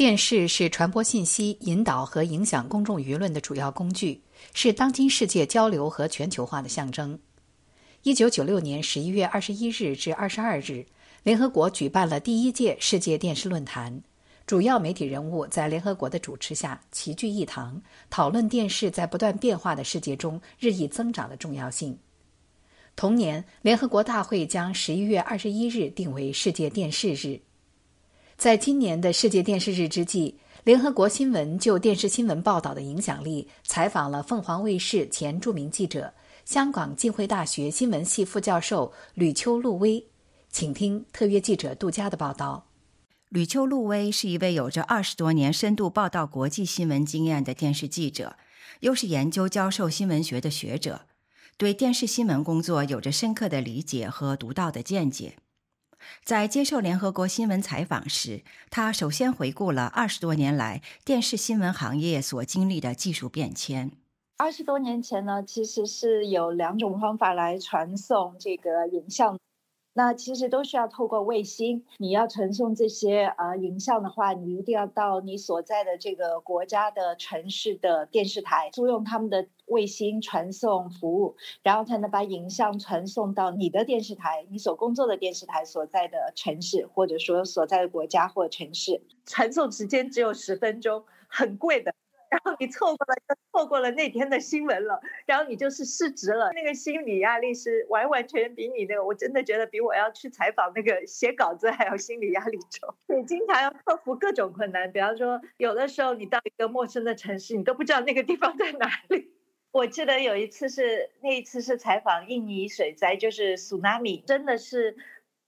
电视是传播信息、引导和影响公众舆论的主要工具，是当今世界交流和全球化的象征。一九九六年十一月二十一日至二十二日，联合国举办了第一届世界电视论坛，主要媒体人物在联合国的主持下齐聚一堂，讨论电视在不断变化的世界中日益增长的重要性。同年，联合国大会将十一月二十一日定为世界电视日。在今年的世界电视日之际，联合国新闻就电视新闻报道的影响力采访了凤凰卫视前著名记者、香港浸会大学新闻系副教授吕秋露薇，请听特约记者杜佳的报道。吕秋露薇是一位有着二十多年深度报道国际新闻经验的电视记者，又是研究教授新闻学的学者，对电视新闻工作有着深刻的理解和独到的见解。在接受联合国新闻采访时，他首先回顾了二十多年来电视新闻行业所经历的技术变迁。二十多年前呢，其实是有两种方法来传送这个影像。那其实都需要透过卫星。你要传送这些呃影像的话，你一定要到你所在的这个国家的城市的电视台租用他们的卫星传送服务，然后才能把影像传送到你的电视台，你所工作的电视台所在的城市，或者说所在的国家或城市。传送时间只有十分钟，很贵的。然后你错过了，就错过了那天的新闻了，然后你就是失职了。那个心理压力是完完全全比你那个，我真的觉得比我要去采访那个写稿子还要心理压力重。你经常要克服各种困难，比方说有的时候你到一个陌生的城市，你都不知道那个地方在哪里。我记得有一次是那一次是采访印尼水灾，就是 tsunami，真的是。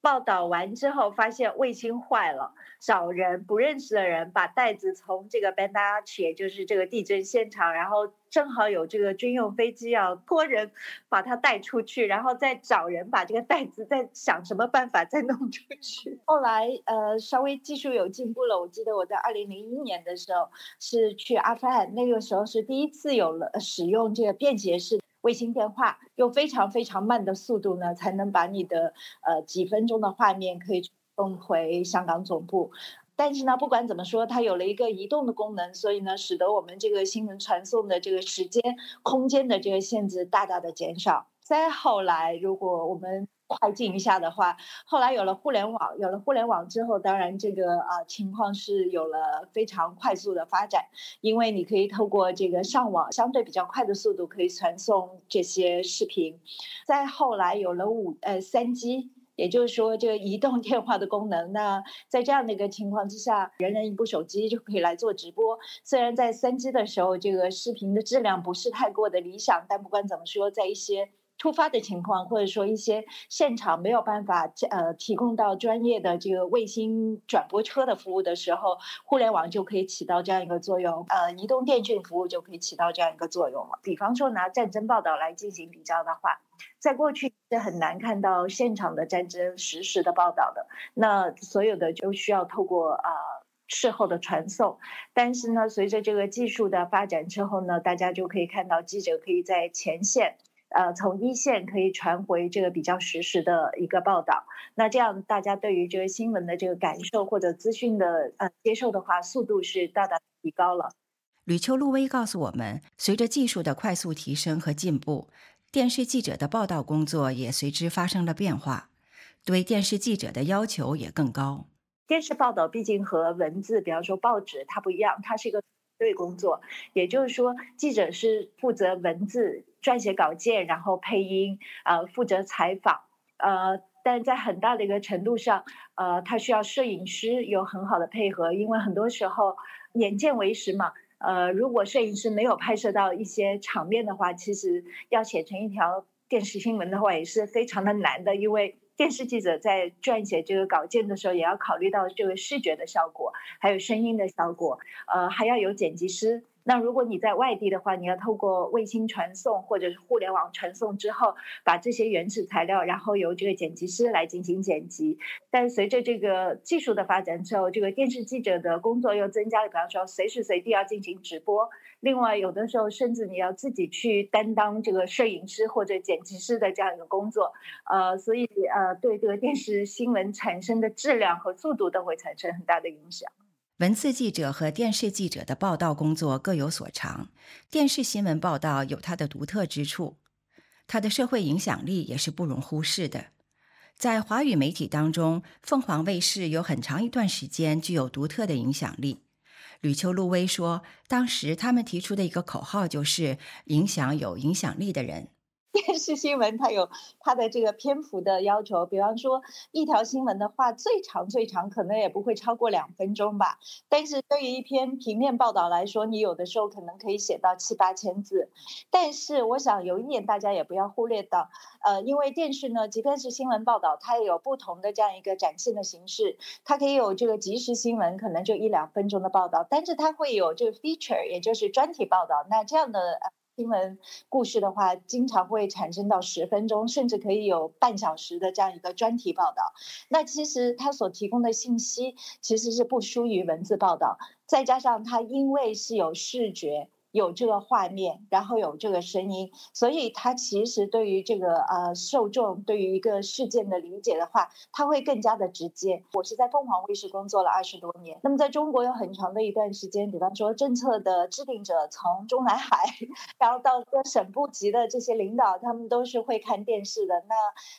报道完之后，发现卫星坏了，找人不认识的人把袋子从这个 Banda Aceh，就是这个地震现场，然后正好有这个军用飞机要托人把它带出去，然后再找人把这个袋子再想什么办法再弄出去。后来呃稍微技术有进步了，我记得我在二零零一年的时候是去阿富汗，那个时候是第一次有了使用这个便携式。卫星电话用非常非常慢的速度呢，才能把你的呃几分钟的画面可以送回香港总部。但是呢，不管怎么说，它有了一个移动的功能，所以呢，使得我们这个新闻传送的这个时间、空间的这个限制大大的减少。再后来，如果我们快进一下的话，后来有了互联网，有了互联网之后，当然这个啊情况是有了非常快速的发展，因为你可以透过这个上网相对比较快的速度可以传送这些视频。再后来有了五呃三 G，也就是说这个移动电话的功能。那在这样的一个情况之下，人人一部手机就可以来做直播。虽然在三 G 的时候，这个视频的质量不是太过的理想，但不管怎么说，在一些突发的情况，或者说一些现场没有办法呃提供到专业的这个卫星转播车的服务的时候，互联网就可以起到这样一个作用，呃，移动电讯服务就可以起到这样一个作用了。比方说拿战争报道来进行比较的话，在过去是很难看到现场的战争实时的报道的，那所有的就需要透过啊事后的传送。但是呢，随着这个技术的发展之后呢，大家就可以看到记者可以在前线。呃，从一线可以传回这个比较实时的一个报道，那这样大家对于这个新闻的这个感受或者资讯的呃接受的话，速度是大大提高了。吕秋露薇告诉我们，随着技术的快速提升和进步，电视记者的报道工作也随之发生了变化，对电视记者的要求也更高。电视报道毕竟和文字，比方说报纸，它不一样，它是一个。对工作，也就是说，记者是负责文字撰写稿件，然后配音，呃，负责采访，呃，但在很大的一个程度上，呃，他需要摄影师有很好的配合，因为很多时候眼见为实嘛，呃，如果摄影师没有拍摄到一些场面的话，其实要写成一条电视新闻的话，也是非常的难的，因为。电视记者在撰写这个稿件的时候，也要考虑到这个视觉的效果，还有声音的效果，呃，还要有剪辑师。那如果你在外地的话，你要透过卫星传送或者是互联网传送之后，把这些原始材料，然后由这个剪辑师来进行剪辑。但随着这个技术的发展之后，这个电视记者的工作又增加了，比方说随时随地要进行直播。另外，有的时候甚至你要自己去担当这个摄影师或者剪辑师的这样一个工作。呃，所以呃，对这个电视新闻产生的质量和速度都会产生很大的影响。文字记者和电视记者的报道工作各有所长，电视新闻报道有它的独特之处，它的社会影响力也是不容忽视的。在华语媒体当中，凤凰卫视有很长一段时间具有独特的影响力。吕秋露薇说，当时他们提出的一个口号就是“影响有影响力的人”。电视新闻它有它的这个篇幅的要求，比方说一条新闻的话，最长最长可能也不会超过两分钟吧。但是对于一篇平面报道来说，你有的时候可能可以写到七八千字。但是我想有一点大家也不要忽略到，呃，因为电视呢，即便是新闻报道，它也有不同的这样一个展现的形式。它可以有这个即时新闻，可能就一两分钟的报道，但是它会有这个 feature，也就是专题报道。那这样的。新闻故事的话，经常会产生到十分钟，甚至可以有半小时的这样一个专题报道。那其实它所提供的信息其实是不输于文字报道，再加上它因为是有视觉。有这个画面，然后有这个声音，所以它其实对于这个呃受众对于一个事件的理解的话，它会更加的直接。我是在凤凰卫视工作了二十多年，那么在中国有很长的一段时间，比方说政策的制定者从中南海，然后到各省部级的这些领导，他们都是会看电视的。那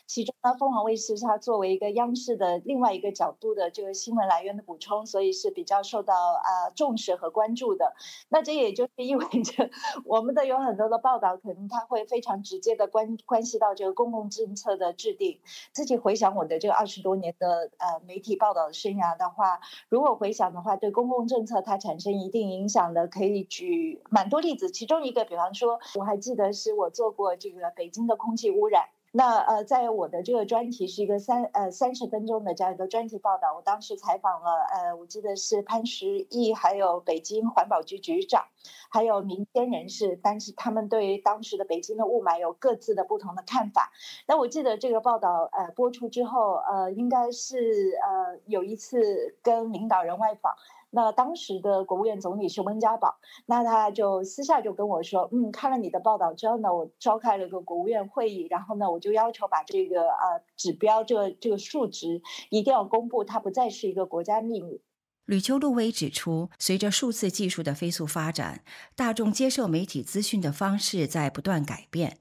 其中呢，凤凰卫视它作为一个央视的另外一个角度的这个新闻来源的补充，所以是比较受到啊重视和关注的。那这也就是意味。我们的有很多的报道，可能它会非常直接的关关系到这个公共政策的制定。自己回想我的这二十多年的呃媒体报道的生涯的话，如果回想的话，对公共政策它产生一定影响的，可以举蛮多例子。其中一个，比方说，我还记得是我做过这个北京的空气污染。那呃，在我的这个专题是一个三呃三十分钟的这样一个专题报道，我当时采访了呃，我记得是潘石屹，还有北京环保局局长，还有民间人士，但是他们对于当时的北京的雾霾有各自的不同的看法。那我记得这个报道呃播出之后，呃，应该是呃有一次跟领导人外访。那当时的国务院总理是温家宝，那他就私下就跟我说，嗯，看了你的报道之后呢，我召开了个国务院会议，然后呢，我就要求把这个呃指标这这个数值一定要公布，它不再是一个国家秘密。吕秋露薇指出，随着数字技术的飞速发展，大众接受媒体资讯的方式在不断改变，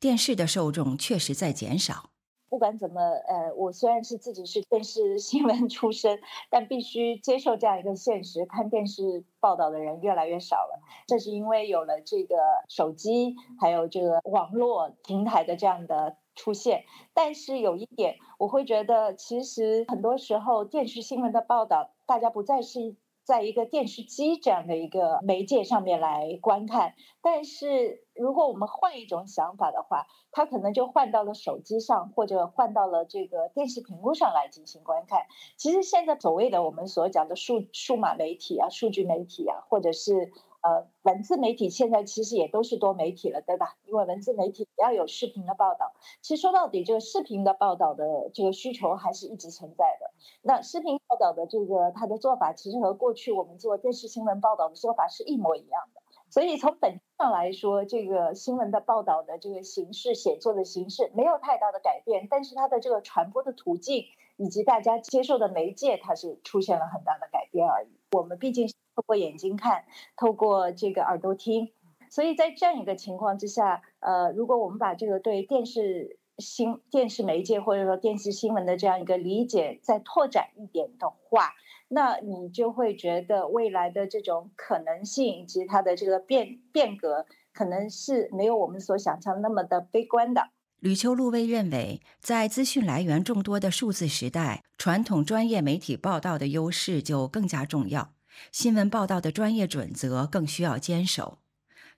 电视的受众确实在减少。不管怎么，呃，我虽然是自己是电视新闻出身，但必须接受这样一个现实：看电视报道的人越来越少了。这是因为有了这个手机，还有这个网络平台的这样的出现。但是有一点，我会觉得，其实很多时候电视新闻的报道，大家不再是。在一个电视机这样的一个媒介上面来观看，但是如果我们换一种想法的话，它可能就换到了手机上，或者换到了这个电视屏幕上来进行观看。其实现在所谓的我们所讲的数数码媒体啊、数据媒体啊，或者是。呃，文字媒体现在其实也都是多媒体了，对吧？因为文字媒体也要有视频的报道。其实说到底，这个视频的报道的这个需求还是一直存在的。那视频报道的这个它的做法，其实和过去我们做电视新闻报道的做法是一模一样的。所以从本质上来说，这个新闻的报道的这个形式、写作的形式没有太大的改变，但是它的这个传播的途径以及大家接受的媒介，它是出现了很大的改变而已。我们毕竟。透过眼睛看，透过这个耳朵听，所以在这样一个情况之下，呃，如果我们把这个对电视新电视媒介或者说电视新闻的这样一个理解再拓展一点的话，那你就会觉得未来的这种可能性以及它的这个变变革，可能是没有我们所想象那么的悲观的。吕秋露薇认为，在资讯来源众多的数字时代，传统专业媒体报道的优势就更加重要。新闻报道的专业准则更需要坚守。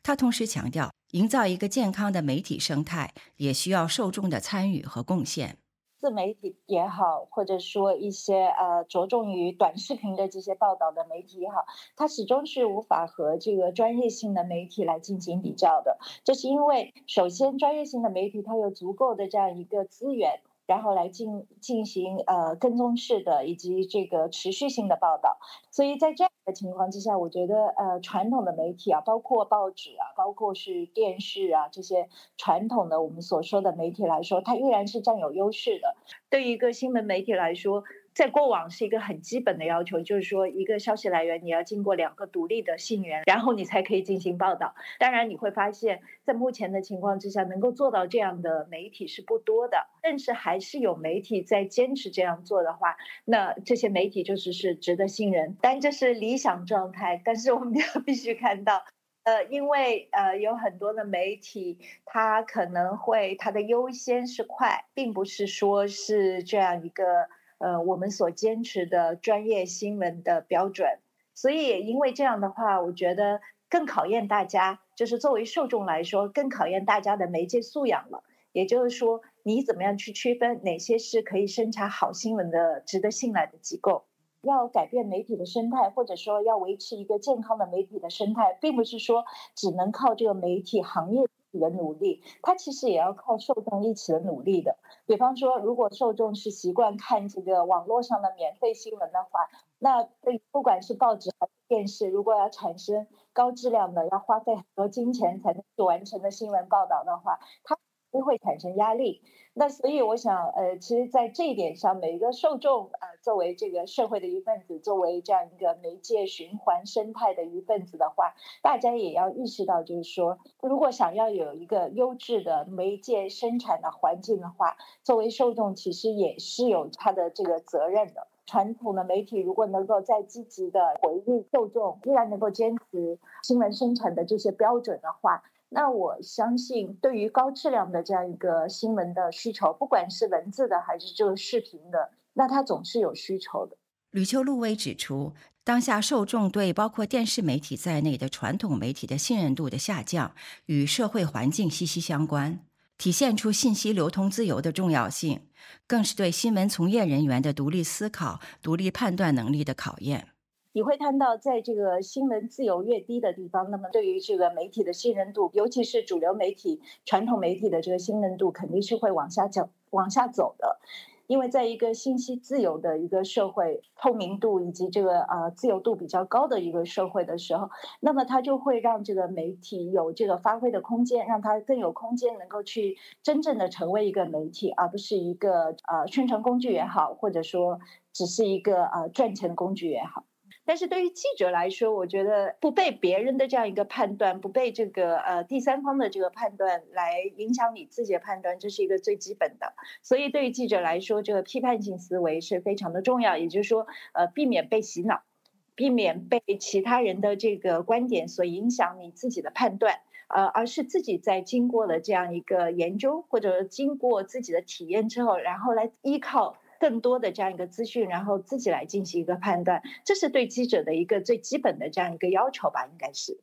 他同时强调，营造一个健康的媒体生态，也需要受众的参与和贡献。自媒体也好，或者说一些呃着重于短视频的这些报道的媒体也好，它始终是无法和这个专业性的媒体来进行比较的。这是因为，首先专业性的媒体它有足够的这样一个资源。然后来进进行呃跟踪式的以及这个持续性的报道，所以在这样的情况之下，我觉得呃传统的媒体啊，包括报纸啊，包括是电视啊这些传统的我们所说的媒体来说，它依然是占有优势的。对于一个新闻媒体来说，在过往是一个很基本的要求，就是说一个消息来源你要经过两个独立的信源，然后你才可以进行报道。当然，你会发现在目前的情况之下，能够做到这样的媒体是不多的。但是还是有媒体在坚持这样做的话，那这些媒体就是是值得信任。但这是理想状态，但是我们 要必须看到，呃，因为呃有很多的媒体，它可能会它的优先是快，并不是说是这样一个。呃，我们所坚持的专业新闻的标准，所以因为这样的话，我觉得更考验大家，就是作为受众来说，更考验大家的媒介素养了。也就是说，你怎么样去区分哪些是可以生产好新闻的、值得信赖的机构？要改变媒体的生态，或者说要维持一个健康的媒体的生态，并不是说只能靠这个媒体行业。的努力，它其实也要靠受众一起的努力的。比方说，如果受众是习惯看这个网络上的免费新闻的话，那对不管是报纸还是电视，如果要产生高质量的、要花费很多金钱才能去完成的新闻报道的话，它都会产生压力。那所以我想，呃，其实，在这一点上，每一个受众，呃，作为这个社会的一份子，作为这样一个媒介循环生态的一份子的话，大家也要意识到，就是说，如果想要有一个优质的媒介生产的环境的话，作为受众，其实也是有他的这个责任的。传统的媒体如果能够再积极的回应受众，依然能够坚持新闻生产的这些标准的话。那我相信，对于高质量的这样一个新闻的需求，不管是文字的还是这个视频的，那它总是有需求的。吕秋露薇指出，当下受众对包括电视媒体在内的传统媒体的信任度的下降，与社会环境息息相关，体现出信息流通自由的重要性，更是对新闻从业人员的独立思考、独立判断能力的考验。你会看到，在这个新闻自由越低的地方，那么对于这个媒体的信任度，尤其是主流媒体、传统媒体的这个信任度，肯定是会往下走、往下走的。因为在一个信息自由的一个社会，透明度以及这个呃自由度比较高的一个社会的时候，那么它就会让这个媒体有这个发挥的空间，让它更有空间能够去真正的成为一个媒体，而不是一个呃宣传工具也好，或者说只是一个呃赚钱工具也好。但是对于记者来说，我觉得不被别人的这样一个判断，不被这个呃第三方的这个判断来影响你自己的判断，这是一个最基本的。所以对于记者来说，这个批判性思维是非常的重要。也就是说，呃，避免被洗脑，避免被其他人的这个观点所影响你自己的判断，呃，而是自己在经过了这样一个研究，或者经过自己的体验之后，然后来依靠。更多的这样一个资讯，然后自己来进行一个判断，这是对记者的一个最基本的这样一个要求吧，应该是。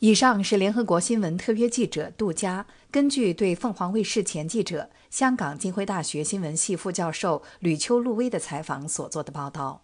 以上是联合国新闻特约记者杜佳根据对凤凰卫视前记者、香港浸会大学新闻系副教授吕秋露薇的采访所做的报道。